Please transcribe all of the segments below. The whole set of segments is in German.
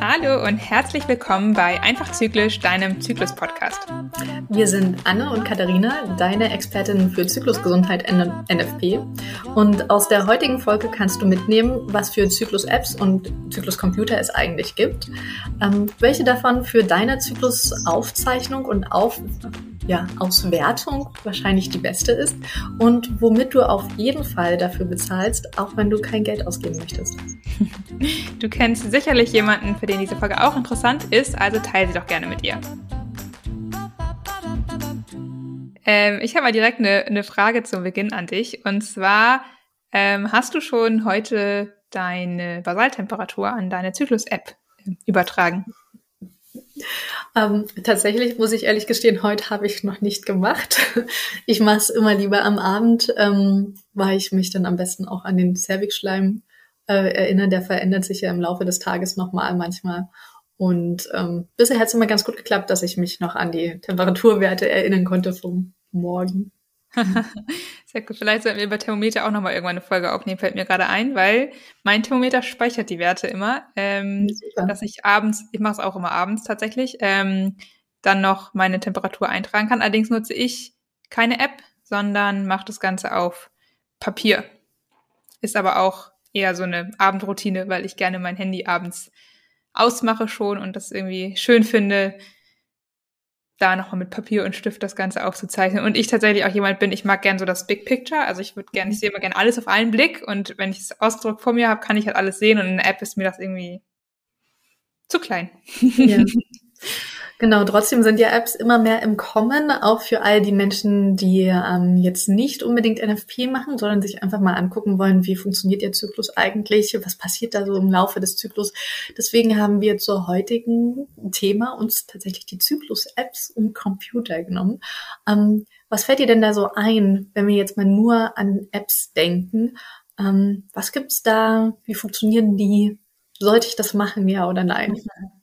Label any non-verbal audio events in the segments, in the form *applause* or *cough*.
Hallo und herzlich willkommen bei Einfach Zyklisch, deinem Zyklus-Podcast. Wir sind Anne und Katharina, deine Expertinnen für Zyklusgesundheit NFP. Und aus der heutigen Folge kannst du mitnehmen, was für Zyklus-Apps und Zyklus-Computer es eigentlich gibt, ähm, welche davon für deine Zyklus-Aufzeichnung und auf ja, Auswertung wahrscheinlich die beste ist und womit du auf jeden Fall dafür bezahlst, auch wenn du kein Geld ausgeben möchtest. *laughs* Du kennst sicherlich jemanden, für den diese Folge auch interessant ist, also teile sie doch gerne mit ihr. Ähm, ich habe mal direkt eine, eine Frage zum Beginn an dich. Und zwar, ähm, hast du schon heute deine Basaltemperatur an deine Zyklus-App übertragen? Ähm, tatsächlich muss ich ehrlich gestehen, heute habe ich noch nicht gemacht. *laughs* Ich mache es immer lieber am Abend, ähm, weil ich mich dann am besten auch an den Cervixschleim äh, erinnere. Der verändert sich ja im Laufe des Tages nochmal manchmal. Und ähm, bisher hat es immer ganz gut geklappt, dass ich mich noch an die Temperaturwerte erinnern konnte vom Morgen. *laughs* Sehr gut. Vielleicht sollten wir über Thermometer auch nochmal irgendwann eine Folge aufnehmen, fällt mir gerade ein, weil mein Thermometer speichert die Werte immer. Ähm, dass ich abends, ich mache es auch immer abends tatsächlich, ähm, dann noch meine Temperatur eintragen kann. Allerdings nutze ich keine App, sondern mache das Ganze auf Papier. Ist aber auch eher so eine Abendroutine, weil ich gerne mein Handy abends ausmache schon und das irgendwie schön finde, da nochmal mit Papier und Stift das Ganze aufzuzeichnen. Und ich tatsächlich auch jemand bin, ich mag gern so das Big Picture. Also ich würde gerne, ich sehe immer gern alles auf einen Blick und wenn ich es ausgedruckt vor mir habe, kann ich halt alles sehen und in der App ist mir das irgendwie zu klein. *laughs* Ja. Genau, trotzdem sind ja Apps immer mehr im Kommen, auch für all die Menschen, die ähm, jetzt nicht unbedingt NFP machen, sondern sich einfach mal angucken wollen, wie funktioniert ihr Zyklus eigentlich, was passiert da so im Laufe des Zyklus. Deswegen haben wir zur heutigen Thema uns tatsächlich die Zyklus-Apps und Computer genommen. Ähm, was fällt dir denn da so ein, wenn wir jetzt mal nur an Apps denken? Ähm, was gibt's da? Wie funktionieren die? Sollte ich das machen, ja oder nein?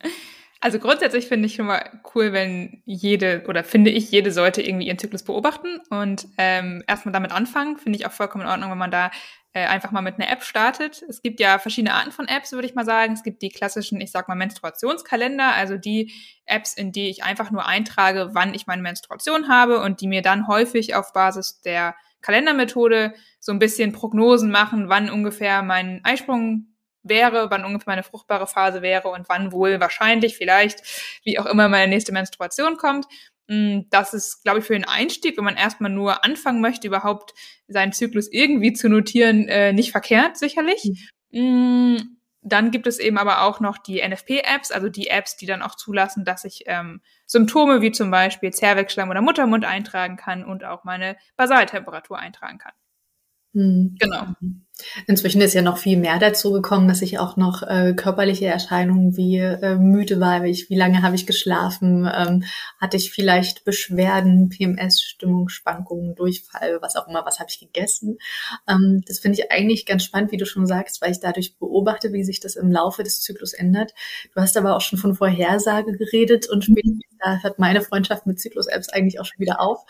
*laughs* Also grundsätzlich finde ich schon mal cool, wenn jede oder finde ich, jede sollte irgendwie ihren Zyklus beobachten und ähm, erstmal damit anfangen. Finde ich auch vollkommen in Ordnung, wenn man da äh, einfach mal mit einer App startet. Es gibt ja verschiedene Arten von Apps, würde ich mal sagen. Es gibt die klassischen, ich sag mal, Menstruationskalender, also die Apps, in die ich einfach nur eintrage, wann ich meine Menstruation habe und die mir dann häufig auf Basis der Kalendermethode so ein bisschen Prognosen machen, wann ungefähr mein Eisprung wäre, wann ungefähr meine fruchtbare Phase wäre und wann wohl wahrscheinlich, vielleicht, wie auch immer meine nächste Menstruation kommt. Mm, das ist, glaube ich, für den Einstieg, wenn man erstmal nur anfangen möchte, überhaupt seinen Zyklus irgendwie zu notieren, äh, nicht verkehrt, sicherlich. Mhm. Dann gibt es eben aber auch noch die NFP-Apps, also die Apps, die dann auch zulassen, dass ich ähm, Symptome wie zum Beispiel Zervixschleim oder Muttermund eintragen kann und auch meine Basaltemperatur eintragen kann. Mhm. Genau. Inzwischen ist ja noch viel mehr dazu gekommen, dass ich auch noch äh, körperliche Erscheinungen wie äh, müde war, wie, ich, wie lange habe ich geschlafen, ähm, hatte ich vielleicht Beschwerden, PMS, Stimmungsschwankungen, Durchfall, was auch immer, was habe ich gegessen. Ähm, das finde ich eigentlich ganz spannend, wie du schon sagst, weil ich dadurch beobachte, wie sich das im Laufe des Zyklus ändert. Du hast aber auch schon von Vorhersage geredet und spätestens da hört meine Freundschaft mit Zyklus-Apps eigentlich auch schon wieder auf.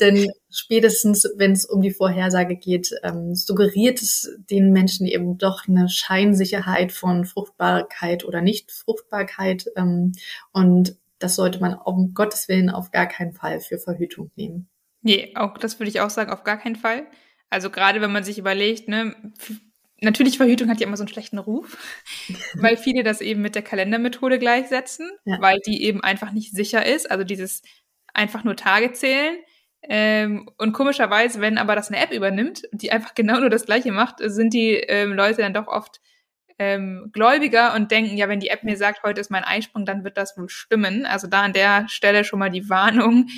Denn spätestens, wenn es um die Vorhersage geht, ähm, suggeriert es den Menschen eben doch eine Scheinsicherheit von Fruchtbarkeit oder Nicht-Fruchtbarkeit. Ähm, und das sollte man um Gottes Willen auf gar keinen Fall für Verhütung nehmen. Nee, auch das würde ich auch sagen, auf gar keinen Fall. Also gerade wenn man sich überlegt, ne, natürlich Verhütung hat ja immer so einen schlechten Ruf, *laughs* weil viele das eben mit der Kalendermethode gleichsetzen, ja. weil die eben einfach nicht sicher ist. Also dieses einfach nur Tage zählen ähm, und komischerweise, wenn aber das eine App übernimmt, die einfach genau nur das Gleiche macht, sind die ähm, Leute dann doch oft ähm, gläubiger und denken, ja, wenn die App mir sagt, heute ist mein Einsprung, dann wird das wohl stimmen. Also da an der Stelle schon mal die Warnung,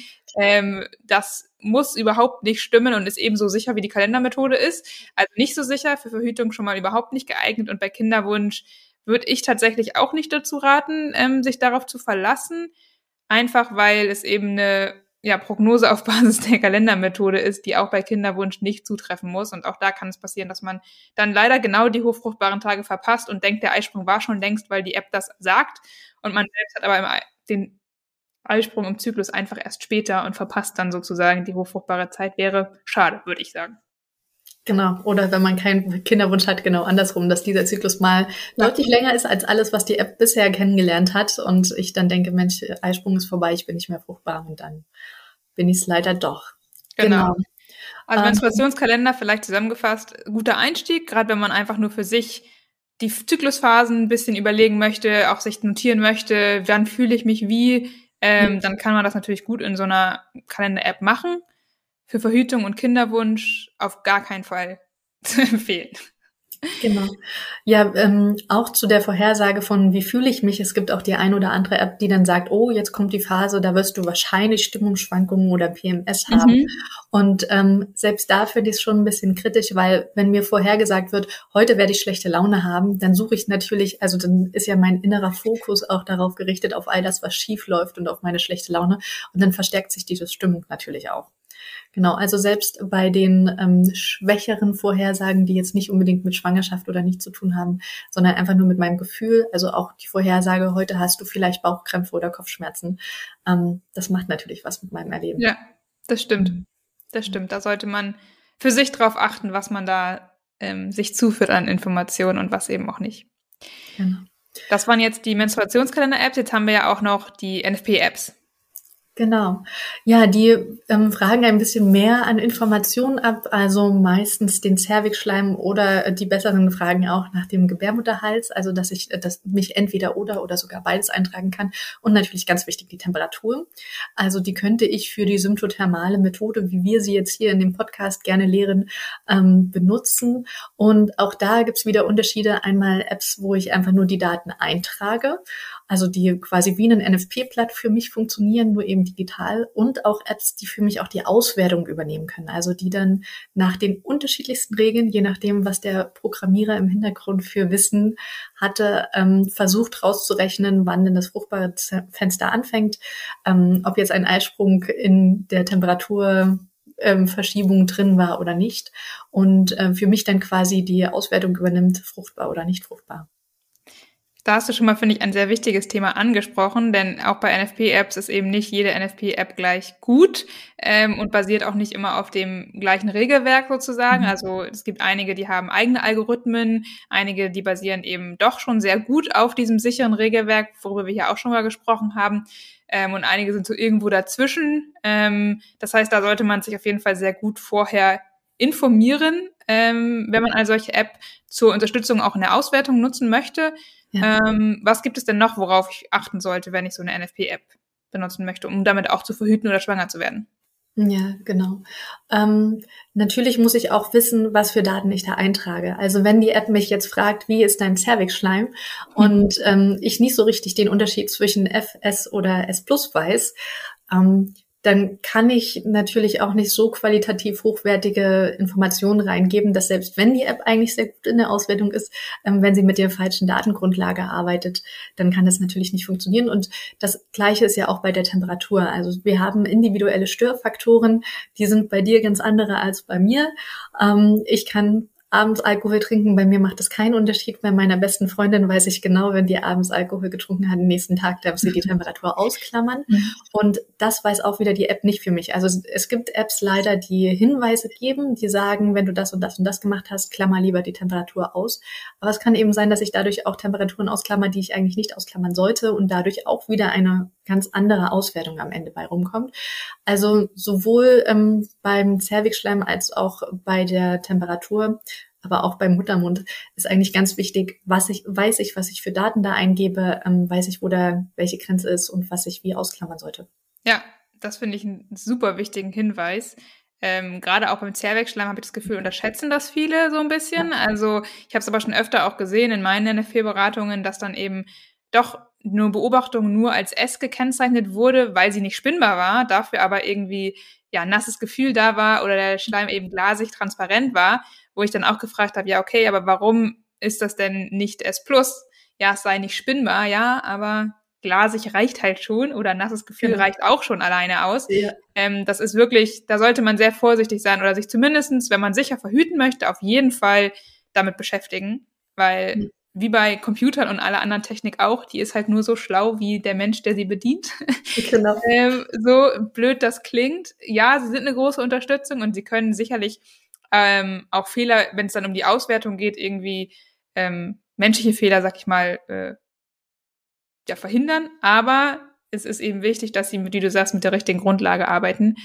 ähm, das muss überhaupt nicht stimmen und ist ebenso sicher, wie die Kalendermethode ist. Also nicht so sicher, für Verhütung schon mal überhaupt nicht geeignet und bei Kinderwunsch würde ich tatsächlich auch nicht dazu raten, ähm, sich darauf zu verlassen. Einfach weil es eben eine ja, Prognose auf *laughs* Basis der Kalendermethode ist, die auch bei Kinderwunsch nicht zutreffen muss. Und auch da kann es passieren, dass man dann leider genau die hochfruchtbaren Tage verpasst und denkt, der Eisprung war schon längst, weil die App das sagt. Und man selbst hat aber im, den Eisprung im Zyklus einfach erst später und verpasst dann sozusagen die hochfruchtbare Zeit. Wäre schade, würde ich sagen. Genau. Oder wenn man keinen Kinderwunsch hat, genau andersrum, dass dieser Zyklus mal ja. deutlich länger ist als alles, was die App bisher kennengelernt hat. Und ich dann denke, Mensch, Eisprung ist vorbei, ich bin nicht mehr fruchtbar und dann bin ich es leider doch. Genau. genau. Also ähm, Menstruationskalender vielleicht zusammengefasst, guter Einstieg, gerade wenn man einfach nur für sich die Zyklusphasen ein bisschen überlegen möchte, auch sich notieren möchte, wann fühle ich mich wie, ähm, dann kann man das natürlich gut in so einer Kalender-App machen für Verhütung und Kinderwunsch auf gar keinen Fall *laughs* zu empfehlen. Genau. Ja, ähm, auch zu der Vorhersage von, wie fühle ich mich. Es gibt auch die ein oder andere App, die dann sagt, oh, jetzt kommt die Phase, da wirst du wahrscheinlich Stimmungsschwankungen oder PMS haben. Mhm. Und ähm, selbst da finde ich es schon ein bisschen kritisch, weil wenn mir vorhergesagt wird, heute werde ich schlechte Laune haben, dann suche ich natürlich, also dann ist ja mein innerer Fokus auch darauf gerichtet, auf all das, was schief läuft und auf meine schlechte Laune. Und dann verstärkt sich diese Stimmung natürlich auch. Genau, also selbst bei den ähm, schwächeren Vorhersagen, die jetzt nicht unbedingt mit Schwangerschaft oder nicht zu tun haben, sondern einfach nur mit meinem Gefühl, also auch die Vorhersage, heute hast du vielleicht Bauchkrämpfe oder Kopfschmerzen, ähm, das macht natürlich was mit meinem Erleben. Ja, das stimmt. Das stimmt. Da sollte man für sich drauf achten, was man da ähm, sich zuführt an Informationen und was eben auch nicht. Genau. Das waren jetzt die Menstruationskalender-Apps. Jetzt haben wir ja auch noch die NFP-Apps. Genau. Ja, die ähm, fragen ein bisschen mehr an Informationen ab, also meistens den Zervixschleim oder die besseren fragen auch nach dem Gebärmutterhals, also dass ich äh, dass mich entweder oder oder sogar beides eintragen kann und natürlich ganz wichtig die Temperatur. Also die könnte ich für die symptothermale Methode, wie wir sie jetzt hier in dem Podcast gerne lehren, ähm, benutzen. Und auch da gibt's wieder Unterschiede. Einmal Apps, wo ich einfach nur die Daten eintrage also die quasi wie ein NFP-Blatt für mich funktionieren, nur eben digital und auch Apps, die für mich auch die Auswertung übernehmen können. Also die dann nach den unterschiedlichsten Regeln, je nachdem, was der Programmierer im Hintergrund für Wissen hatte, ähm, versucht rauszurechnen, wann denn das fruchtbare Fenster anfängt, ähm, ob jetzt ein Eisprung in der Temperatur ähm, Verschiebung drin war oder nicht und äh, für mich dann quasi die Auswertung übernimmt, fruchtbar oder nicht fruchtbar. Da hast du schon mal, finde ich, ein sehr wichtiges Thema angesprochen, denn auch bei NFP-Apps ist eben nicht jede NFP-App gleich gut ähm, und basiert auch nicht immer auf dem gleichen Regelwerk sozusagen. Mhm. Also es gibt einige, die haben eigene Algorithmen, einige, die basieren eben doch schon sehr gut auf diesem sicheren Regelwerk, worüber wir hier auch schon mal gesprochen haben. Ähm, und einige sind so irgendwo dazwischen. Ähm, das heißt, da sollte man sich auf jeden Fall sehr gut vorher informieren, ähm, wenn man eine solche App zur Unterstützung auch in der Auswertung nutzen möchte. Ja. Ähm, was gibt es denn noch, worauf ich achten sollte, wenn ich so eine NFP-App benutzen möchte, um damit auch zu verhüten oder schwanger zu werden? Ja, genau. Ähm, natürlich muss ich auch wissen, was für Daten ich da eintrage. Also wenn die App mich jetzt fragt, wie ist dein Cervix-Schleim mhm. und ähm, ich nicht so richtig den Unterschied zwischen FS oder S plus weiß, ähm, dann kann ich natürlich auch nicht so qualitativ hochwertige Informationen reingeben, dass selbst wenn die App eigentlich sehr gut in der Auswertung ist, ähm, wenn sie mit der falschen Datengrundlage arbeitet, dann kann das natürlich nicht funktionieren. Und das Gleiche ist ja auch bei der Temperatur. Also wir haben individuelle Störfaktoren, die sind bei dir ganz andere als bei mir. Ähm, ich kann abends Alkohol trinken. Bei mir macht das keinen Unterschied. Bei meiner besten Freundin weiß ich genau, wenn die abends Alkohol getrunken hat, den nächsten Tag darf sie die Temperatur ausklammern. Und das weiß auch wieder die App nicht für mich. Also es gibt Apps leider, die Hinweise geben, die sagen, wenn du das und das und das gemacht hast, klammer lieber die Temperatur aus. Aber es kann eben sein, dass ich dadurch auch Temperaturen ausklammer, die ich eigentlich nicht ausklammern sollte und dadurch auch wieder eine ganz andere Auswertung am Ende bei rumkommt. Also sowohl ähm, beim Zervixschleim als auch bei der Temperatur, aber auch beim Muttermund ist eigentlich ganz wichtig, was ich, weiß ich, was ich für Daten da eingebe, ähm, weiß ich, wo da welche Grenze ist und was ich wie ausklammern sollte. Ja, das finde ich einen super wichtigen Hinweis. Ähm, Gerade auch beim Zervixschleim habe ich das Gefühl, unterschätzen das viele so ein bisschen. Ja. Also ich habe es aber schon öfter auch gesehen in meinen NFP-Beratungen, dass dann eben doch nur Beobachtung nur als S gekennzeichnet wurde, weil sie nicht spinnbar war, dafür aber irgendwie ja nasses Gefühl da war oder der Schleim eben glasig transparent war, wo ich dann auch gefragt habe, ja okay, aber warum ist das denn nicht S+? Ja, es sei nicht spinnbar, ja, aber glasig reicht halt schon oder nasses Gefühl genau. reicht auch schon alleine aus. Ja. Ähm, das ist wirklich, da sollte man sehr vorsichtig sein oder sich zumindestens, wenn man sicher verhüten möchte, auf jeden Fall damit beschäftigen, weil mhm wie bei Computern und aller anderen Technik auch, die ist halt nur so schlau wie der Mensch, der sie bedient. Genau. *laughs* ähm, so blöd das klingt. Ja, sie sind eine große Unterstützung und sie können sicherlich ähm, auch Fehler, wenn es dann um die Auswertung geht, irgendwie ähm, menschliche Fehler, sag ich mal, äh, ja, verhindern. Aber es ist eben wichtig, dass sie, wie du sagst, mit der richtigen Grundlage arbeiten.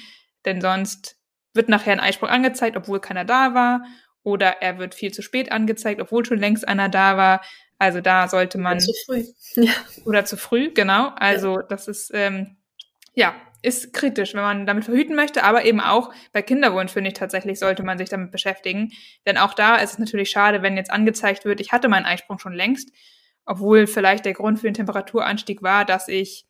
Denn sonst wird nachher ein Einspruch angezeigt, obwohl keiner da war. Oder er wird viel zu spät angezeigt, obwohl schon längst einer da war. Also da sollte man. Oder zu früh. *laughs* Ja. Oder zu früh, genau. Also ja. das ist, ähm, ja, ist kritisch, wenn man damit verhüten möchte, aber eben auch bei Kinderwunsch, finde ich tatsächlich, sollte man sich damit beschäftigen. Denn auch da ist es natürlich schade, wenn jetzt angezeigt wird, ich hatte meinen Eisprung schon längst, obwohl vielleicht der Grund für den Temperaturanstieg war, dass ich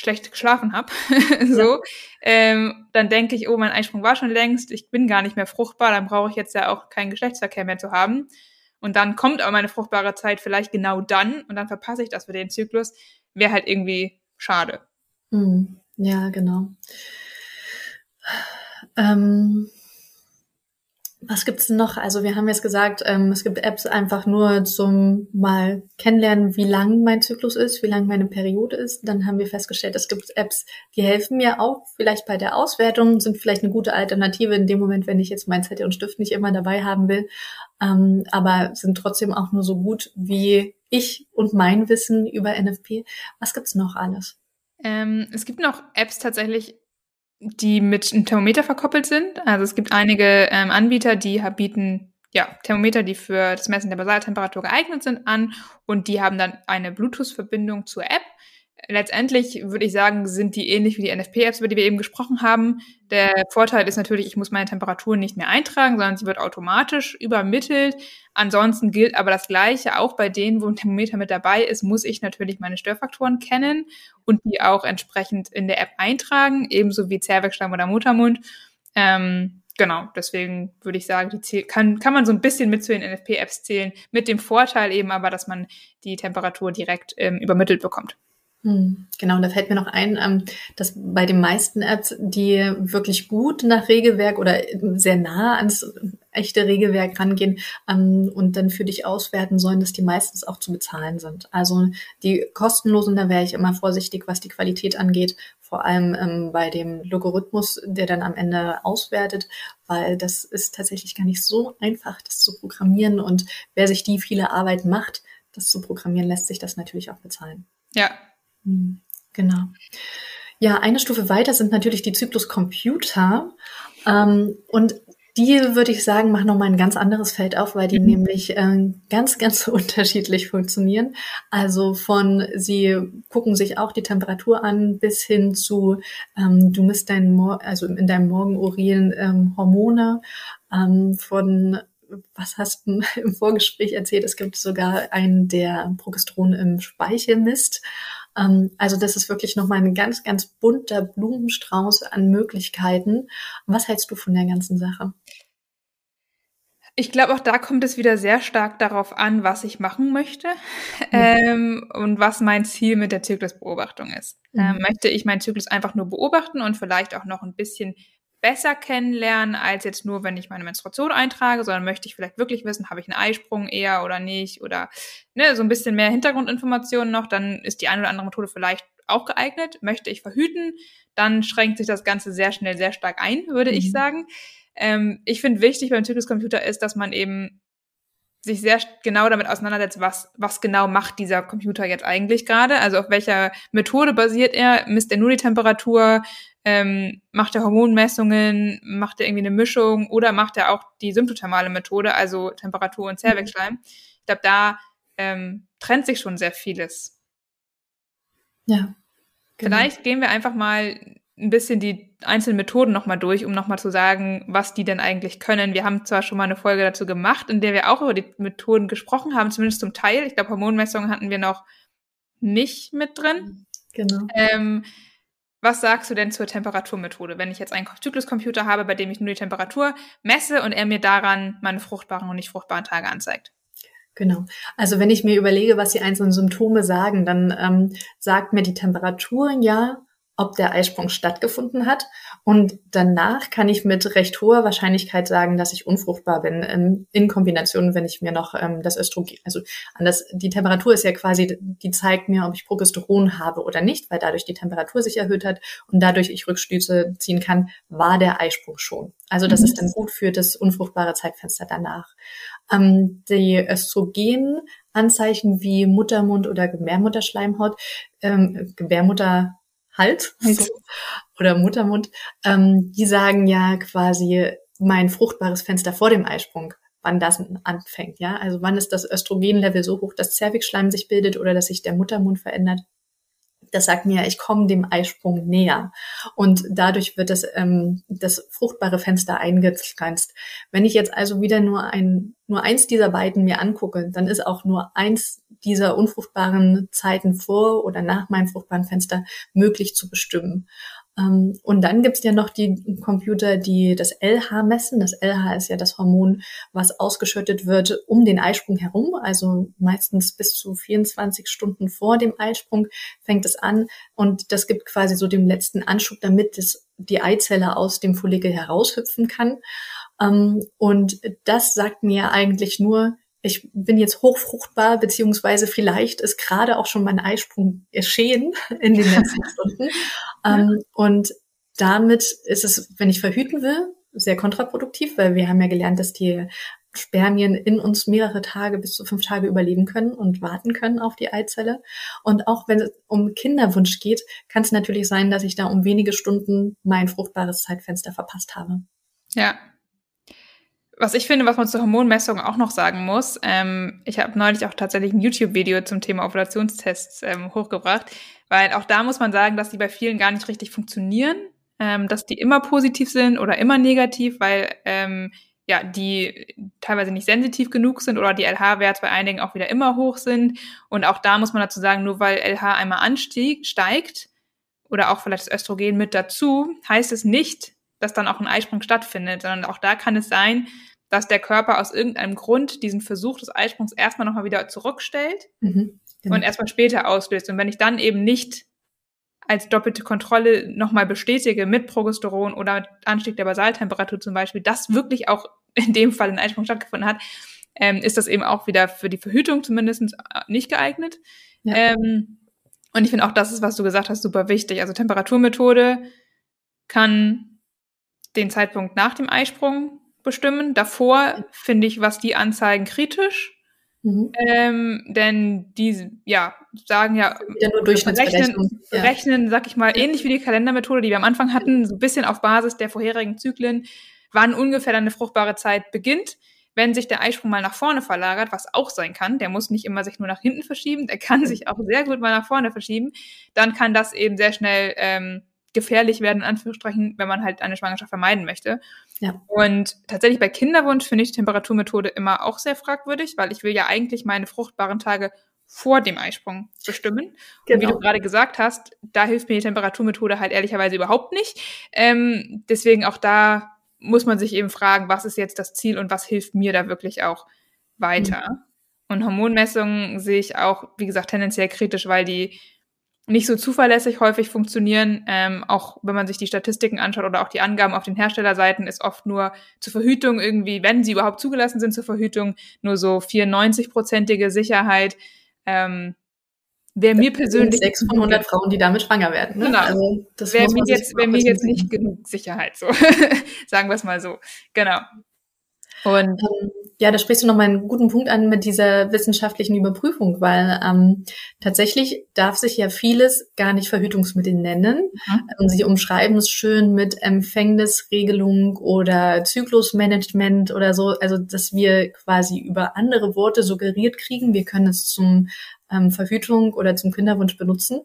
schlecht geschlafen habe. *laughs* so, ja. ähm, dann denke ich, oh, mein Eisprung war schon längst, ich bin gar nicht mehr fruchtbar, dann brauche ich jetzt ja auch keinen Geschlechtsverkehr mehr zu haben. Und dann kommt aber meine fruchtbare Zeit vielleicht genau dann und dann verpasse ich das für den Zyklus. Wäre halt irgendwie schade. Mhm. Ja, genau. Ähm, was gibt's noch? Also wir haben jetzt gesagt, ähm, es gibt Apps einfach nur zum mal kennenlernen, wie lang mein Zyklus ist, wie lang meine Periode ist. Dann haben wir festgestellt, es gibt Apps, die helfen mir auch vielleicht bei der Auswertung, sind vielleicht eine gute Alternative in dem Moment, wenn ich jetzt mein Zettel und Stift nicht immer dabei haben will, ähm, aber sind trotzdem auch nur so gut wie ich und mein Wissen über NFP. Was gibt's noch alles? Ähm, es gibt noch Apps tatsächlich, die mit einem Thermometer verkoppelt sind. Also es gibt einige ähm, Anbieter, die bieten ja, Thermometer, die für das Messen der Basaltemperatur geeignet sind, an und die haben dann eine Bluetooth-Verbindung zur App letztendlich würde ich sagen, sind die ähnlich wie die NFP-Apps, über die wir eben gesprochen haben. Der Vorteil ist natürlich, ich muss meine Temperatur nicht mehr eintragen, sondern sie wird automatisch übermittelt. Ansonsten gilt aber das Gleiche. Auch bei denen, wo ein Thermometer mit dabei ist, muss ich natürlich meine Störfaktoren kennen und die auch entsprechend in der App eintragen, ebenso wie Zervixschleim oder Muttermund. Ähm, genau, deswegen würde ich sagen, die kann, kann man so ein bisschen mit zu den NFP-Apps zählen, mit dem Vorteil eben aber, dass man die Temperatur direkt ähm, übermittelt bekommt. Hm, genau, und da fällt mir noch ein, ähm, dass bei den meisten Apps, die wirklich gut nach Regelwerk oder sehr nah ans echte Regelwerk rangehen ähm, und dann für dich auswerten sollen, dass die meistens auch zu bezahlen sind. Also die kostenlosen, da wäre ich immer vorsichtig, was die Qualität angeht, vor allem ähm, bei dem Logarithmus, der dann am Ende auswertet, weil das ist tatsächlich gar nicht so einfach, das zu programmieren und wer sich die viele Arbeit macht, das zu programmieren, lässt sich das natürlich auch bezahlen. Ja, genau. Ja, eine Stufe weiter sind natürlich die Zykluscomputer. Ähm, und die, würde ich sagen, machen nochmal ein ganz anderes Feld auf, weil die mhm. nämlich äh, ganz, ganz *laughs* unterschiedlich funktionieren. Also von, sie gucken sich auch die Temperatur an, bis hin zu, ähm, du misst dein, Mor also in deinem Morgenurin ähm, Hormone, ähm, von was hast du *laughs* im Vorgespräch erzählt? Es gibt sogar einen, der Progesteron im Speichel misst. Ähm, also das ist wirklich nochmal ein ganz, ganz bunter Blumenstrauß an Möglichkeiten. Was hältst du von der ganzen Sache? Ich glaube, auch da kommt es wieder sehr stark darauf an, was ich machen möchte ähm, und was mein Ziel mit der Zyklusbeobachtung ist. Mhm. Ähm, möchte ich meinen Zyklus einfach nur beobachten und vielleicht auch noch ein bisschen besser kennenlernen, als jetzt nur, wenn ich meine Menstruation eintrage, sondern möchte ich vielleicht wirklich wissen, habe ich einen Eisprung eher oder nicht oder ne, so ein bisschen mehr Hintergrundinformationen noch, dann ist die eine oder andere Methode vielleicht auch geeignet. Möchte ich verhüten, dann schränkt sich das Ganze sehr schnell sehr stark ein, würde mhm. ich sagen. Ähm, ich finde wichtig beim Zykluscomputer ist, dass man eben sich sehr genau damit auseinandersetzt, was, was genau macht dieser Computer jetzt eigentlich gerade, also auf welcher Methode basiert er, misst er nur die Temperatur, ähm, macht er Hormonmessungen, macht er irgendwie eine Mischung oder macht er auch die symptothermale Methode, also Temperatur und Zervixschleim. Ich glaube, da ähm, trennt sich schon sehr vieles. Ja. Genau. Vielleicht gehen wir einfach mal ein bisschen die einzelnen Methoden nochmal durch, um nochmal zu sagen, was die denn eigentlich können. Wir haben zwar schon mal eine Folge dazu gemacht, in der wir auch über die Methoden gesprochen haben, zumindest zum Teil. Ich glaube, Hormonmessungen hatten wir noch nicht mit drin. Genau. Ähm, was sagst du denn zur Temperaturmethode, wenn ich jetzt einen Zykluscomputer habe, bei dem ich nur die Temperatur messe und er mir daran meine fruchtbaren und nicht fruchtbaren Tage anzeigt? Genau. Also wenn ich mir überlege, was die einzelnen Symptome sagen, dann ähm, sagt mir die Temperatur ja, ob der Eisprung stattgefunden hat. Und danach kann ich mit recht hoher Wahrscheinlichkeit sagen, dass ich unfruchtbar bin, in, in Kombination, wenn ich mir noch ähm, das Östrogen, also anders, die Temperatur ist ja quasi, die zeigt mir, ob ich Progesteron habe oder nicht, weil dadurch die Temperatur sich erhöht hat und dadurch ich Rückschlüsse ziehen kann, war der Eisprung schon. Also das mhm. ist dann gut für das unfruchtbare Zeitfenster danach. Ähm, die Östrogenanzeichen wie Muttermund oder Gebärmutterschleimhaut, ähm, Gebärmutter Hals *laughs* so, oder Muttermund, ähm, die sagen ja quasi mein fruchtbares Fenster vor dem Eisprung, wann das anfängt, ja. Also wann ist das Östrogenlevel so hoch, dass Zervixschleim sich bildet oder dass sich der Muttermund verändert das sagt mir, ich komme dem Eisprung näher. Und dadurch wird das, ähm, das fruchtbare Fenster eingegrenzt. Wenn ich jetzt also wieder nur ein, nur eins dieser beiden mir angucke, dann ist auch nur eins dieser unfruchtbaren Zeiten vor oder nach meinem fruchtbaren Fenster möglich zu bestimmen. Ähm, und dann gibt's ja noch die Computer, die das LH messen. Das LH ist ja das Hormon, was ausgeschüttet wird um den Eisprung herum. Also meistens bis zu 24 Stunden vor dem Eisprung fängt es an. Und das gibt quasi so den letzten Anschub, damit es die Eizelle aus dem Follikel heraushüpfen kann. Ähm, und das sagt mir eigentlich nur, ich bin jetzt hochfruchtbar, beziehungsweise vielleicht ist gerade auch schon mein Eisprung geschehen in den letzten *laughs* Stunden. Ähm, und damit ist es, wenn ich verhüten will, sehr kontraproduktiv, weil wir haben ja gelernt, dass die Spermien in uns mehrere Tage bis zu fünf Tage überleben können und warten können auf die Eizelle. Und auch wenn es um Kinderwunsch geht, kann es natürlich sein, dass ich da um wenige Stunden mein fruchtbares Zeitfenster verpasst habe. Ja, was ich finde, was man zur Hormonmessung auch noch sagen muss, ähm, ich habe neulich auch tatsächlich ein YouTube-Video zum Thema Ovulationstests ähm, hochgebracht, weil auch da muss man sagen, dass die bei vielen gar nicht richtig funktionieren, ähm, dass die immer positiv sind oder immer negativ, weil ähm, ja, die teilweise nicht sensitiv genug sind oder die LH-Werte bei einigen auch wieder immer hoch sind. Und auch da muss man dazu sagen, nur weil LH einmal ansteigt oder auch vielleicht das Östrogen mit dazu, heißt es nicht, dass dann auch ein Eisprung stattfindet, sondern auch da kann es sein, dass der Körper aus irgendeinem Grund diesen Versuch des Eisprungs erstmal nochmal wieder zurückstellt mhm, genau. und erstmal später auslöst. Und wenn ich dann eben nicht als doppelte Kontrolle nochmal bestätige mit Progesteron oder mit Anstieg der Basaltemperatur zum Beispiel, dass wirklich auch in dem Fall ein Eisprung stattgefunden hat, ähm, ist das eben auch wieder für die Verhütung zumindest äh, nicht geeignet. Ja. Ähm, und ich finde auch, das ist, was du gesagt hast, super wichtig. Also Temperaturmethode kann den Zeitpunkt nach dem Eisprung bestimmen. Davor finde ich, was die anzeigen, kritisch. Mhm. Ähm, denn die, ja, sagen ja, ja nur rechnen, ja. rechnen, sag ich mal, ähnlich wie die Kalendermethode, die wir am Anfang hatten, so ein bisschen auf Basis der vorherigen Zyklen, wann ungefähr dann eine fruchtbare Zeit beginnt. Wenn sich der Eisprung mal nach vorne verlagert, was auch sein kann, der muss nicht immer sich nur nach hinten verschieben, der kann sich auch sehr gut mal nach vorne verschieben, dann kann das eben sehr schnell ähm, gefährlich werden, in Anführungsstrichen, wenn man halt eine Schwangerschaft vermeiden möchte. Ja. Und tatsächlich bei Kinderwunsch finde ich die Temperaturmethode immer auch sehr fragwürdig, weil ich will ja eigentlich meine fruchtbaren Tage vor dem Eisprung bestimmen. Genau. Und wie du genau. gerade gesagt hast, da hilft mir die Temperaturmethode halt ehrlicherweise überhaupt nicht. Ähm, deswegen auch da muss man sich eben fragen, was ist jetzt das Ziel und was hilft mir da wirklich auch weiter. Mhm. Und Hormonmessungen sehe ich auch, wie gesagt, tendenziell kritisch, weil die nicht so zuverlässig häufig funktionieren. Ähm, auch wenn man sich die Statistiken anschaut oder auch die Angaben auf den Herstellerseiten, ist oft nur zur Verhütung irgendwie, wenn sie überhaupt zugelassen sind zur Verhütung, nur so 94-prozentige Sicherheit. Ähm, Wäre mir persönlich. Sechs von 100 Frauen, die damit schwanger werden. Ne? Genau. Also, das wäre mir jetzt, wär mir jetzt nicht genug Sicherheit, so. *laughs* Sagen wir es mal so. Genau. Und ähm, ja, da sprichst du nochmal einen guten Punkt an mit dieser wissenschaftlichen Überprüfung, weil ähm, tatsächlich darf sich ja vieles gar nicht Verhütungsmittel nennen. Mhm. Ähm, sie umschreiben es schön mit Empfängnisregelung oder Zyklusmanagement oder so, also dass wir quasi über andere Worte suggeriert kriegen, wir können es zum ähm, Verhütung oder zum Kinderwunsch benutzen.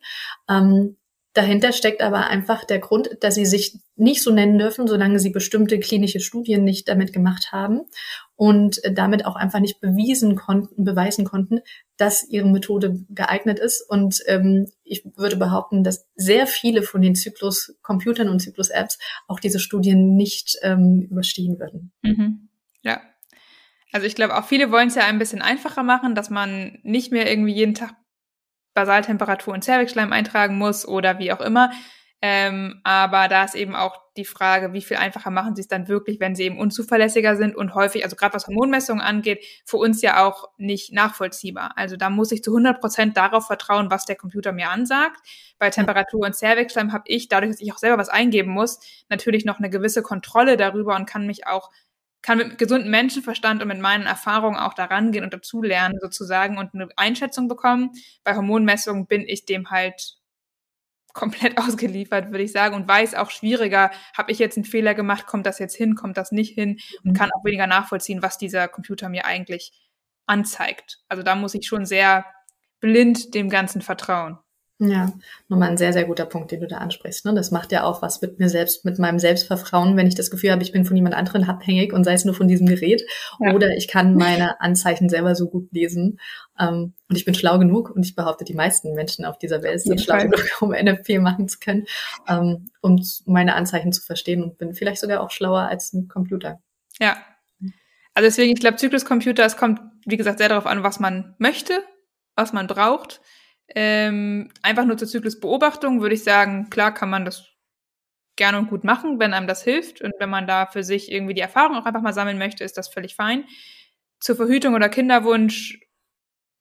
Ähm, Dahinter steckt aber einfach der Grund, dass sie sich nicht so nennen dürfen, solange sie bestimmte klinische Studien nicht damit gemacht haben und damit auch einfach nicht bewiesen konnten, beweisen konnten, dass ihre Methode geeignet ist. Und ähm, ich würde behaupten, dass sehr viele von den Zyklus-Computern und Zyklus-Apps auch diese Studien nicht ähm, überstehen würden. Mhm. Ja. Also ich glaube, auch viele wollen es ja ein bisschen einfacher machen, dass man nicht mehr irgendwie jeden Tag Basaltemperatur und Zervixschleim eintragen muss oder wie auch immer. Ähm, aber da ist eben auch die Frage, wie viel einfacher machen sie es dann wirklich, wenn sie eben unzuverlässiger sind und häufig, also gerade was Hormonmessungen angeht, für uns ja auch nicht nachvollziehbar. Also da muss ich zu 100 Prozent darauf vertrauen, was der Computer mir ansagt. Bei Temperatur und Zervixschleim habe ich, dadurch, dass ich auch selber was eingeben muss, natürlich noch eine gewisse Kontrolle darüber und kann mich auch kann mit gesundem Menschenverstand und mit meinen Erfahrungen auch daran gehen und dazulernen sozusagen und eine Einschätzung bekommen. Bei Hormonmessungen bin ich dem halt komplett *laughs* ausgeliefert, würde ich sagen, und weiß auch schwieriger, habe ich jetzt einen Fehler gemacht, kommt das jetzt hin, kommt das nicht hin und mhm. kann auch weniger nachvollziehen, was dieser Computer mir eigentlich anzeigt. Also da muss ich schon sehr blind dem Ganzen vertrauen. Ja, nochmal ein sehr, sehr guter Punkt, den du da ansprichst. Ne? Das macht ja auch was mit mir selbst, mit meinem Selbstvertrauen, wenn ich das Gefühl habe, ich bin von jemand anderen abhängig und sei es nur von diesem Gerät. Ja. Oder ich kann *laughs* meine Anzeichen selber so gut lesen. Ähm, und ich bin schlau genug und ich behaupte, die meisten Menschen auf dieser Welt sind schlau genug, um *laughs* NFP machen zu können, ähm, um meine Anzeichen zu verstehen und bin vielleicht sogar auch schlauer als ein Computer. Ja. Also deswegen, ich glaube, Zykluscomputer, es kommt, wie gesagt, sehr darauf an, was man möchte, was man braucht. Ähm, einfach nur zur Zyklusbeobachtung würde ich sagen, klar kann man das gerne und gut machen, wenn einem das hilft und wenn man da für sich irgendwie die Erfahrung auch einfach mal sammeln möchte, ist das völlig fein. Zur Verhütung oder Kinderwunsch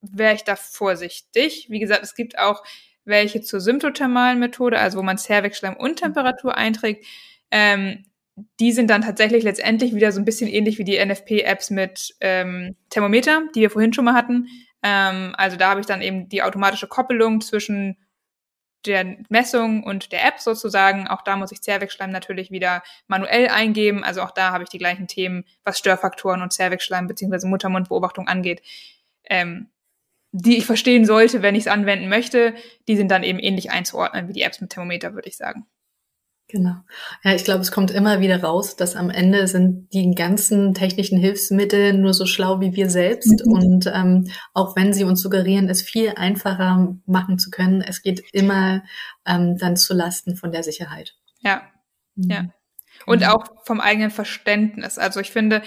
wäre ich da vorsichtig. Wie gesagt, es gibt auch welche zur symptothermalen Methode, also wo man Zervixschleim und Temperatur einträgt. Ähm, die sind dann tatsächlich letztendlich wieder so ein bisschen ähnlich wie die NFP-Apps mit ähm, Thermometer, die wir vorhin schon mal hatten. Ähm, also da habe ich dann eben die automatische Koppelung zwischen der Messung und der App sozusagen. Auch da muss ich Zervixschleim natürlich wieder manuell eingeben. Also auch da habe ich die gleichen Themen, was Störfaktoren und Zervixschleim bzw. Muttermundbeobachtung angeht, ähm, die ich verstehen sollte, wenn ich es anwenden möchte. Die sind dann eben ähnlich einzuordnen wie die Apps mit Thermometer, würde ich sagen. Genau. Ja, ich glaube, es kommt immer wieder raus, dass am Ende sind die ganzen technischen Hilfsmittel nur so schlau wie wir selbst. Mhm. Und ähm, auch wenn sie uns suggerieren, es viel einfacher machen zu können, es geht immer ähm, dann zu Lasten von der Sicherheit. Ja, mhm. ja. Und genau. auch vom eigenen Verständnis. Also ich finde,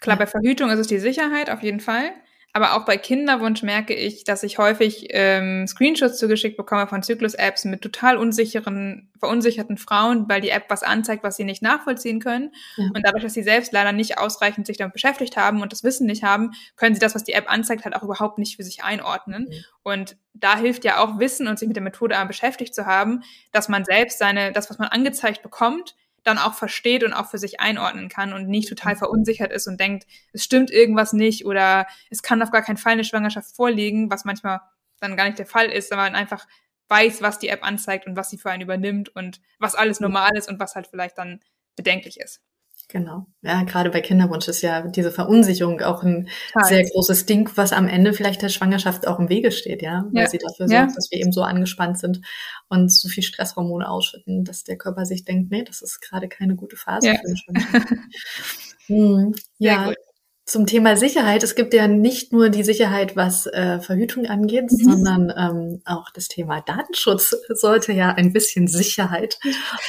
klar, bei Verhütung ist es die Sicherheit auf jeden Fall. Aber auch bei Kinderwunsch merke ich, dass ich häufig ähm, Screenshots zugeschickt bekomme von Zyklus-Apps mit total unsicheren, verunsicherten Frauen, weil die App was anzeigt, was sie nicht nachvollziehen können. Ja. Und dadurch, dass sie selbst leider nicht ausreichend sich damit beschäftigt haben und das Wissen nicht haben, können sie das, was die App anzeigt, halt auch überhaupt nicht für sich einordnen. Mhm. Und da hilft ja auch Wissen und sich mit der Methode beschäftigt zu haben, dass man selbst seine, das, was man angezeigt bekommt, dann auch versteht und auch für sich einordnen kann und nicht total verunsichert ist und denkt, es stimmt irgendwas nicht oder es kann auf gar keinen Fall eine Schwangerschaft vorliegen, was manchmal dann gar nicht der Fall ist, aber man einfach weiß, was die App anzeigt und was sie für einen übernimmt und was alles normal ist und was halt vielleicht dann bedenklich ist. Genau. Ja, gerade bei Kinderwunsch ist ja diese Verunsicherung auch ein Total. sehr großes Ding, was am Ende vielleicht der Schwangerschaft auch im Wege steht, ja, weil ja. sie dafür sorgt, ja. dass wir eben so angespannt sind und so viel Stresshormone ausschütten, dass der Körper sich denkt, nee, das ist gerade keine gute Phase ja. für eine *laughs* Schwangerschaft. hm, ja. Zum Thema Sicherheit. Es gibt ja nicht nur die Sicherheit, was äh, Verhütung angeht, mhm. sondern ähm, auch das Thema Datenschutz sollte ja ein bisschen Sicherheit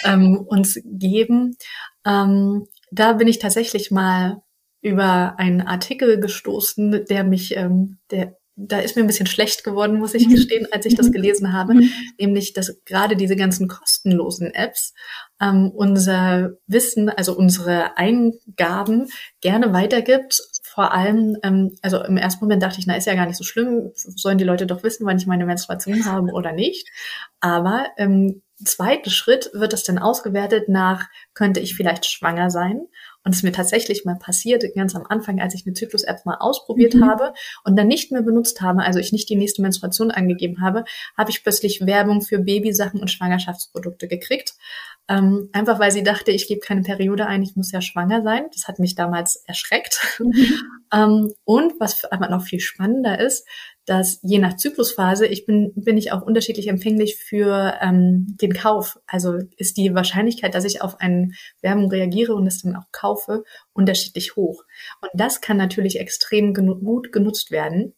ähm, uns geben. Ähm, da bin ich tatsächlich mal über einen Artikel gestoßen, der mich, ähm, der, da ist mir ein bisschen schlecht geworden, muss ich mhm. gestehen, als ich das mhm. gelesen habe, mhm. nämlich, dass gerade diese ganzen kostenlosen Apps ähm, unser Wissen, also unsere Eingaben gerne weitergibt. Vor allem, ähm, also im ersten Moment dachte ich, na, ist ja gar nicht so schlimm, sollen die Leute doch wissen, wann ich meine Menstruation habe oder nicht. Aber ähm, zweiten Schritt wird es dann ausgewertet nach, könnte ich vielleicht schwanger sein? Und es ist mir tatsächlich mal passiert, ganz am Anfang, als ich eine Zyklus-App mal ausprobiert mhm. habe und dann nicht mehr benutzt habe, also ich nicht die nächste Menstruation angegeben habe, habe ich plötzlich Werbung für Babysachen und Schwangerschaftsprodukte gekriegt. Ähm, einfach weil sie dachte, ich gebe keine Periode ein, ich muss ja schwanger sein. Das hat mich damals erschreckt. Mhm. *laughs* ähm, und was aber noch viel spannender ist, dass je nach Zyklusphase, ich bin, bin ich auch unterschiedlich empfänglich für ähm, den Kauf. Also ist die Wahrscheinlichkeit, dass ich auf eine Werbung reagiere und es dann auch kaufe, unterschiedlich hoch. Und das kann natürlich extrem genu gut genutzt werden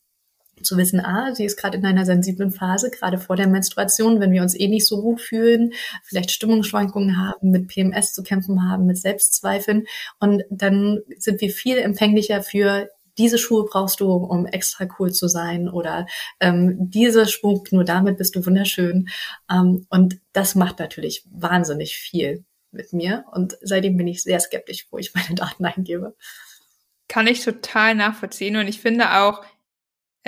zu wissen, ah, sie ist gerade in einer sensiblen Phase, gerade vor der Menstruation, wenn wir uns eh nicht so gut fühlen, vielleicht Stimmungsschwankungen haben, mit PMS zu kämpfen haben, mit Selbstzweifeln. Und dann sind wir viel empfänglicher für diese Schuhe brauchst du, um extra cool zu sein oder ähm, diese Schmuck, nur damit bist du wunderschön. Ähm, und das macht natürlich wahnsinnig viel mit mir. Und seitdem bin ich sehr skeptisch, wo ich meine Daten eingebe. Kann ich total nachvollziehen. Und ich finde auch,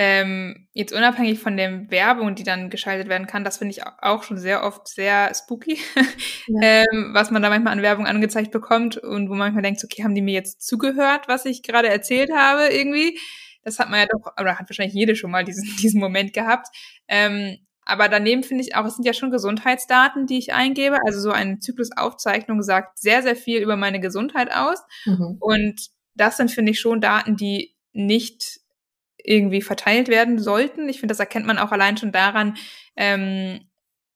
ähm, jetzt unabhängig von der Werbung, die dann geschaltet werden kann, das finde ich auch schon sehr oft sehr spooky, *laughs* ja. ähm, was man da manchmal an Werbung angezeigt bekommt und wo man manchmal denkt, okay, haben die mir jetzt zugehört, was ich gerade erzählt habe irgendwie? Das hat man ja doch, oder hat wahrscheinlich jede schon mal diesen, *laughs* diesen Moment gehabt. Ähm, aber daneben finde ich auch, es sind ja schon Gesundheitsdaten, die ich eingebe. Also so eine Zyklusaufzeichnung sagt sehr, sehr viel über meine Gesundheit aus. Mhm. Und das sind, finde ich, schon Daten, die nicht irgendwie verteilt werden sollten. Ich finde, das erkennt man auch allein schon daran, ähm,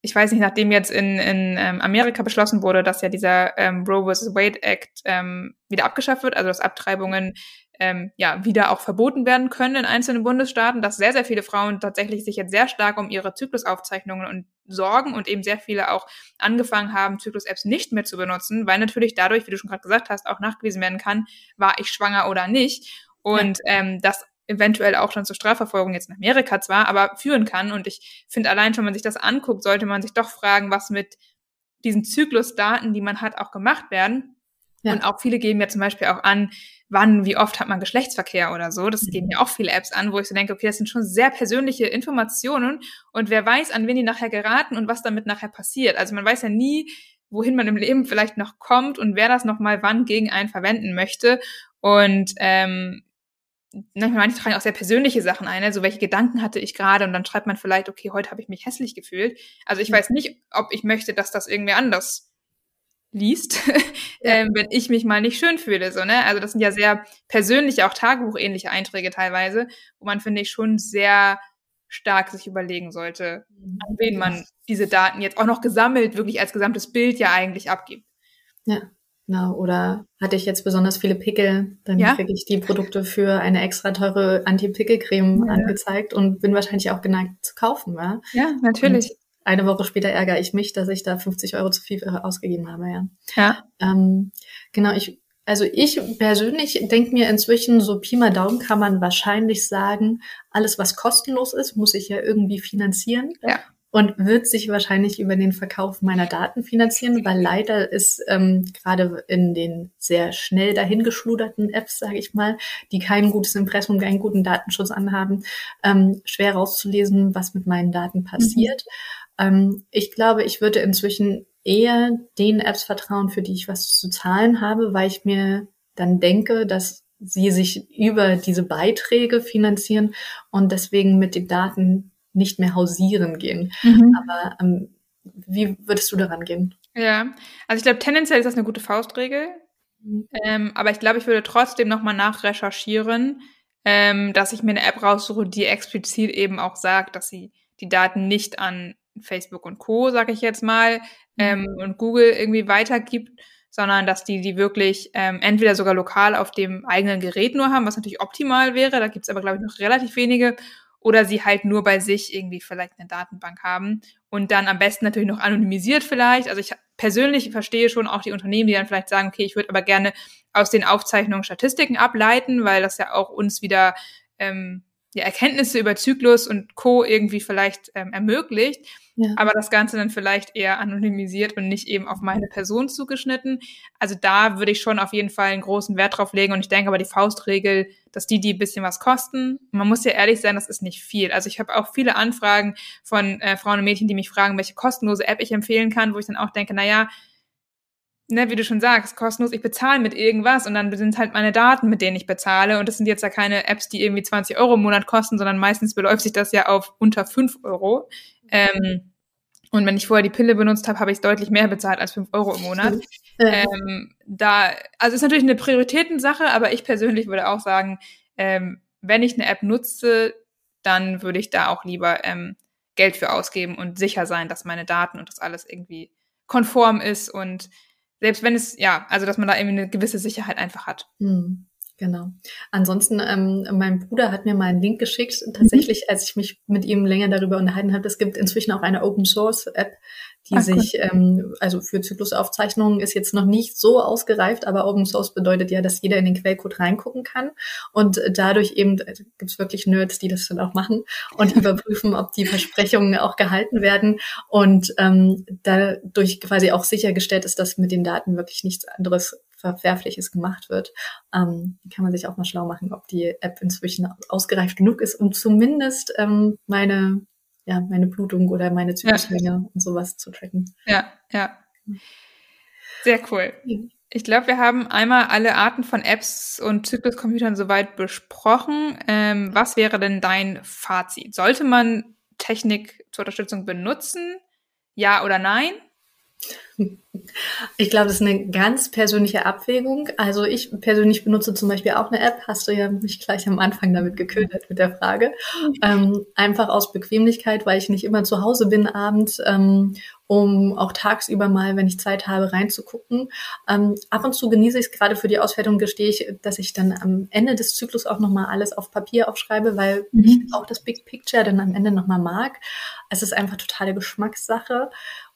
ich weiß nicht, nachdem jetzt in, in ähm, Amerika beschlossen wurde, dass ja dieser ähm, Roe vs. Wade Act ähm, wieder abgeschafft wird, also dass Abtreibungen ähm, ja wieder auch verboten werden können in einzelnen Bundesstaaten, dass sehr, sehr viele Frauen tatsächlich sich jetzt sehr stark um ihre Zyklusaufzeichnungen und sorgen und eben sehr viele auch angefangen haben, Zyklus-Apps nicht mehr zu benutzen, weil natürlich dadurch, wie du schon gerade gesagt hast, auch nachgewiesen werden kann, war ich schwanger oder nicht. Und ähm, das eventuell auch schon zur Strafverfolgung jetzt in Amerika zwar, aber führen kann. Und ich finde allein schon, wenn man sich das anguckt, sollte man sich doch fragen, was mit diesen Zyklusdaten, die man hat, auch gemacht werden. Ja. Und auch viele geben ja zum Beispiel auch an, wann, wie oft hat man Geschlechtsverkehr oder so. Das mhm. geben ja auch viele Apps an, wo ich so denke, okay, das sind schon sehr persönliche Informationen und wer weiß, an wen die nachher geraten und was damit nachher passiert. Also man weiß ja nie, wohin man im Leben vielleicht noch kommt und wer das nochmal wann gegen einen verwenden möchte. Und ähm, manche tragen auch sehr persönliche Sachen ein, also welche Gedanken hatte ich gerade und dann schreibt man vielleicht, okay, heute habe ich mich hässlich gefühlt. Also ich weiß nicht, ob ich möchte, dass das irgendwie anders liest, *laughs* ähm, wenn ich mich mal nicht schön fühle. So, ne? Also das sind ja sehr persönliche, auch Tagebuchähnliche Einträge teilweise, wo man, finde ich, schon sehr stark sich überlegen sollte, an wen man diese Daten jetzt auch noch gesammelt, wirklich als gesamtes Bild ja eigentlich abgibt. Ja, Genau, oder hatte ich jetzt besonders viele Pickel, dann ja? kriege ich die Produkte für eine extra teure Anti-Pickel-Creme ja. angezeigt und bin wahrscheinlich auch geneigt zu kaufen. Ja, ja natürlich. Und eine Woche später ärgere ich mich, dass ich da 50 Euro zu viel ausgegeben habe. Ja. ja. Ähm, genau, ich, also ich persönlich denke mir inzwischen, so Pi mal Daumen kann man wahrscheinlich sagen, alles was kostenlos ist, muss ich ja irgendwie finanzieren. Ja und wird sich wahrscheinlich über den Verkauf meiner Daten finanzieren, weil leider ist ähm, gerade in den sehr schnell dahingeschluderten Apps, sage ich mal, die kein gutes Impressum, keinen guten Datenschutz anhaben, ähm, schwer rauszulesen, was mit meinen Daten passiert. Mhm. Ähm, ich glaube, ich würde inzwischen eher den Apps vertrauen, für die ich was zu zahlen habe, weil ich mir dann denke, dass sie sich über diese Beiträge finanzieren und deswegen mit den Daten nicht mehr hausieren gehen. Mhm. Aber ähm, wie würdest du daran gehen? Ja, also ich glaube, tendenziell ist das eine gute Faustregel. Mhm. Ähm, aber ich glaube, ich würde trotzdem nochmal nachrecherchieren, ähm, dass ich mir eine App raussuche, die explizit eben auch sagt, dass sie die Daten nicht an Facebook und Co., sage ich jetzt mal, ähm, mhm. und Google irgendwie weitergibt, sondern dass die die wirklich ähm, entweder sogar lokal auf dem eigenen Gerät nur haben, was natürlich optimal wäre. Da gibt's aber, glaube ich, noch relativ wenige oder sie halt nur bei sich irgendwie vielleicht eine Datenbank haben und dann am besten natürlich noch anonymisiert vielleicht. Also ich persönlich verstehe schon auch die Unternehmen, die dann vielleicht sagen, okay, ich würde aber gerne aus den Aufzeichnungen Statistiken ableiten, weil das ja auch uns wieder ähm, ja, Erkenntnisse über Zyklus und Co. irgendwie vielleicht ähm, ermöglicht, ja. aber das Ganze dann vielleicht eher anonymisiert und nicht eben auf meine Person zugeschnitten. Also da würde ich schon auf jeden Fall einen großen Wert drauf legen und ich denke aber die Faustregel, dass die, die ein bisschen was kosten, man muss ja ehrlich sein, das ist nicht viel. Also ich habe auch viele Anfragen von äh, Frauen und Mädchen, die mich fragen, welche kostenlose App ich empfehlen kann, wo ich dann auch denke, na ja, ne, wie du schon sagst, kostenlos, ich bezahle mit irgendwas und dann sind halt meine Daten, mit denen ich bezahle. Und das sind jetzt ja keine Apps, die irgendwie 20 Euro im Monat kosten, sondern meistens beläuft sich das ja auf unter 5 Euro. Ähm, und wenn ich vorher die Pille benutzt habe, habe ich deutlich mehr bezahlt als 5 Euro im Monat. Ähm, da, also ist natürlich eine Prioritätensache, aber ich persönlich würde auch sagen, ähm, wenn ich eine App nutze, dann würde ich da auch lieber ähm, Geld für ausgeben und sicher sein, dass meine Daten und das alles irgendwie konform ist und selbst wenn es, ja, also dass man da irgendwie eine gewisse Sicherheit einfach hat. Hm. Genau. Ansonsten, ähm, mein Bruder hat mir mal einen Link geschickt, tatsächlich, mhm. als ich mich mit ihm länger darüber unterhalten habe. Es gibt inzwischen auch eine Open Source App, die Ach, sich, ähm, also für Zyklusaufzeichnungen ist jetzt noch nicht so ausgereift, aber Open Source bedeutet ja, dass jeder in den Quellcode reingucken kann und dadurch eben also gibt's wirklich Nerds, die das dann auch machen und *laughs* überprüfen, ob die Versprechungen auch gehalten werden und ähm, dadurch quasi auch sichergestellt ist, dass mit den Daten wirklich nichts anderes Verwerfliches gemacht wird. Ähm, kann man sich auch mal schlau machen, ob die App inzwischen ausgereift genug ist, um zumindest ähm, meine ja, meine Blutung oder meine Zykluslänge ja. und sowas zu tracken. Ja, ja. Sehr cool. Ich glaube, wir haben einmal alle Arten von Apps und Zykluscomputern soweit besprochen. Ähm, was wäre denn dein Fazit? Sollte man Technik zur Unterstützung benutzen? Ja oder nein? Ich glaube, das ist eine ganz persönliche Abwägung. Also ich persönlich benutze zum Beispiel auch eine App, hast du ja mich gleich am Anfang damit geködert mit der Frage. Ähm, einfach aus Bequemlichkeit, weil ich nicht immer zu Hause bin abends, ähm, um auch tagsüber mal, wenn ich Zeit habe, reinzugucken. Ähm, ab und zu genieße ich es gerade für die Auswertung, gestehe ich, dass ich dann am Ende des Zyklus auch nochmal alles auf Papier aufschreibe, weil mhm. ich auch das Big Picture dann am Ende nochmal mag. Es ist einfach totale Geschmackssache.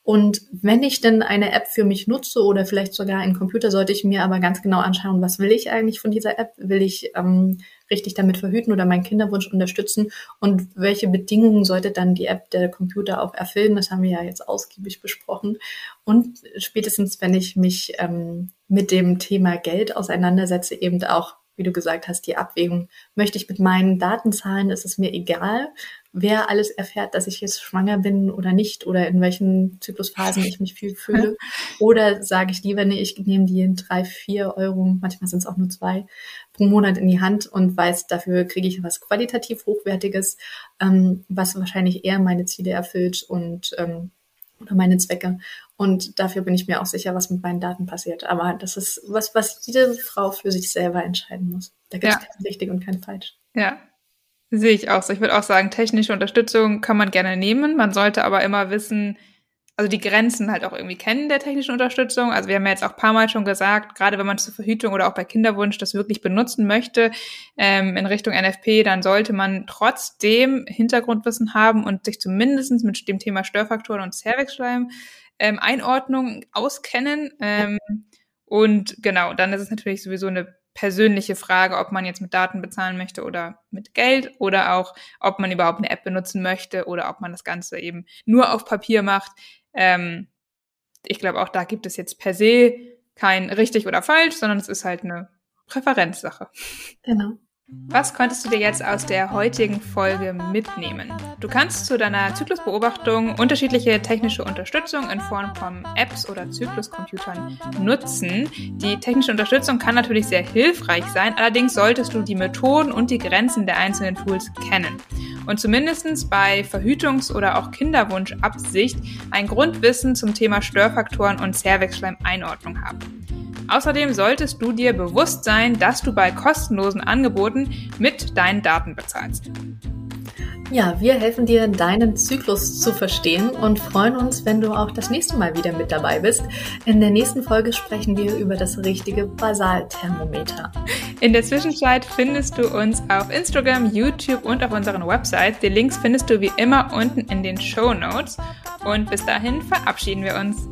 Und wenn ich denn eine App für mich nutze oder vielleicht sogar einen Computer, sollte ich mir aber ganz genau anschauen, was will ich eigentlich von dieser App? Will ich ähm, richtig damit verhüten oder meinen Kinderwunsch unterstützen? Und welche Bedingungen sollte dann die App, der Computer auch erfüllen? Das haben wir ja jetzt ausgiebig besprochen. Und spätestens, wenn ich mich ähm, mit dem Thema Geld auseinandersetze, eben auch wie du gesagt hast, die Abwägung. Möchte ich mit meinen Daten zahlen? Ist es mir egal, wer alles erfährt, dass ich jetzt schwanger bin oder nicht oder in welchen Zyklusphasen ich mich viel fühle. *laughs* Oder sage ich lieber, nee, ich nehme die in drei, vier Euro, manchmal sind es auch nur zwei, pro Monat in die Hand und weiß, dafür kriege ich was qualitativ Hochwertiges, ähm, was wahrscheinlich eher meine Ziele erfüllt und ähm, oder meine Zwecke. Und dafür bin ich mir auch sicher, was mit meinen Daten passiert. Aber das ist was, was jede Frau für sich selber entscheiden muss. Da gibt es ja. kein richtig und kein falsch. Ja, sehe ich auch so. Ich würde auch sagen, technische Unterstützung kann man gerne nehmen. Man sollte aber immer wissen, also die Grenzen halt auch irgendwie kennen der technischen Unterstützung. Also wir haben ja jetzt auch paar Mal schon gesagt, gerade wenn man zur Verhütung oder auch bei Kinderwunsch das wirklich benutzen möchte ähm, in Richtung NFP, dann sollte man trotzdem Hintergrundwissen haben und sich zumindest mit dem Thema Störfaktoren und Cervixschleim ähm, Einordnung auskennen. Ähm, und genau, dann ist es natürlich sowieso eine persönliche Frage, ob man jetzt mit Daten bezahlen möchte oder mit Geld oder auch, ob man überhaupt eine App benutzen möchte oder ob man das Ganze eben nur auf Papier macht. Ähm, ich glaube, auch da gibt es jetzt per se kein richtig oder falsch, sondern es ist halt eine Präferenzsache. Genau. Was konntest du dir jetzt aus der heutigen Folge mitnehmen? Du kannst zu deiner Zyklusbeobachtung unterschiedliche technische Unterstützung in Form von Apps oder Zykluscomputern nutzen. Die technische Unterstützung kann natürlich sehr hilfreich sein, allerdings solltest du die Methoden und die Grenzen der einzelnen Tools kennen und zumindest bei Verhütungs- oder auch Kinderwunschabsicht ein Grundwissen zum Thema Störfaktoren und Zervixschleim-Einordnung haben. Außerdem solltest du dir bewusst sein, dass du bei kostenlosen Angeboten mit deinen Daten bezahlst. Ja, wir helfen dir, deinen Zyklus zu verstehen und freuen uns, wenn du auch das nächste Mal wieder mit dabei bist. In der nächsten Folge sprechen wir über das richtige Basalthermometer. In der Zwischenzeit findest du uns auf Instagram, YouTube und auf unserer Website. Die Links findest du wie immer unten in den Show Notes. Und bis dahin verabschieden wir uns.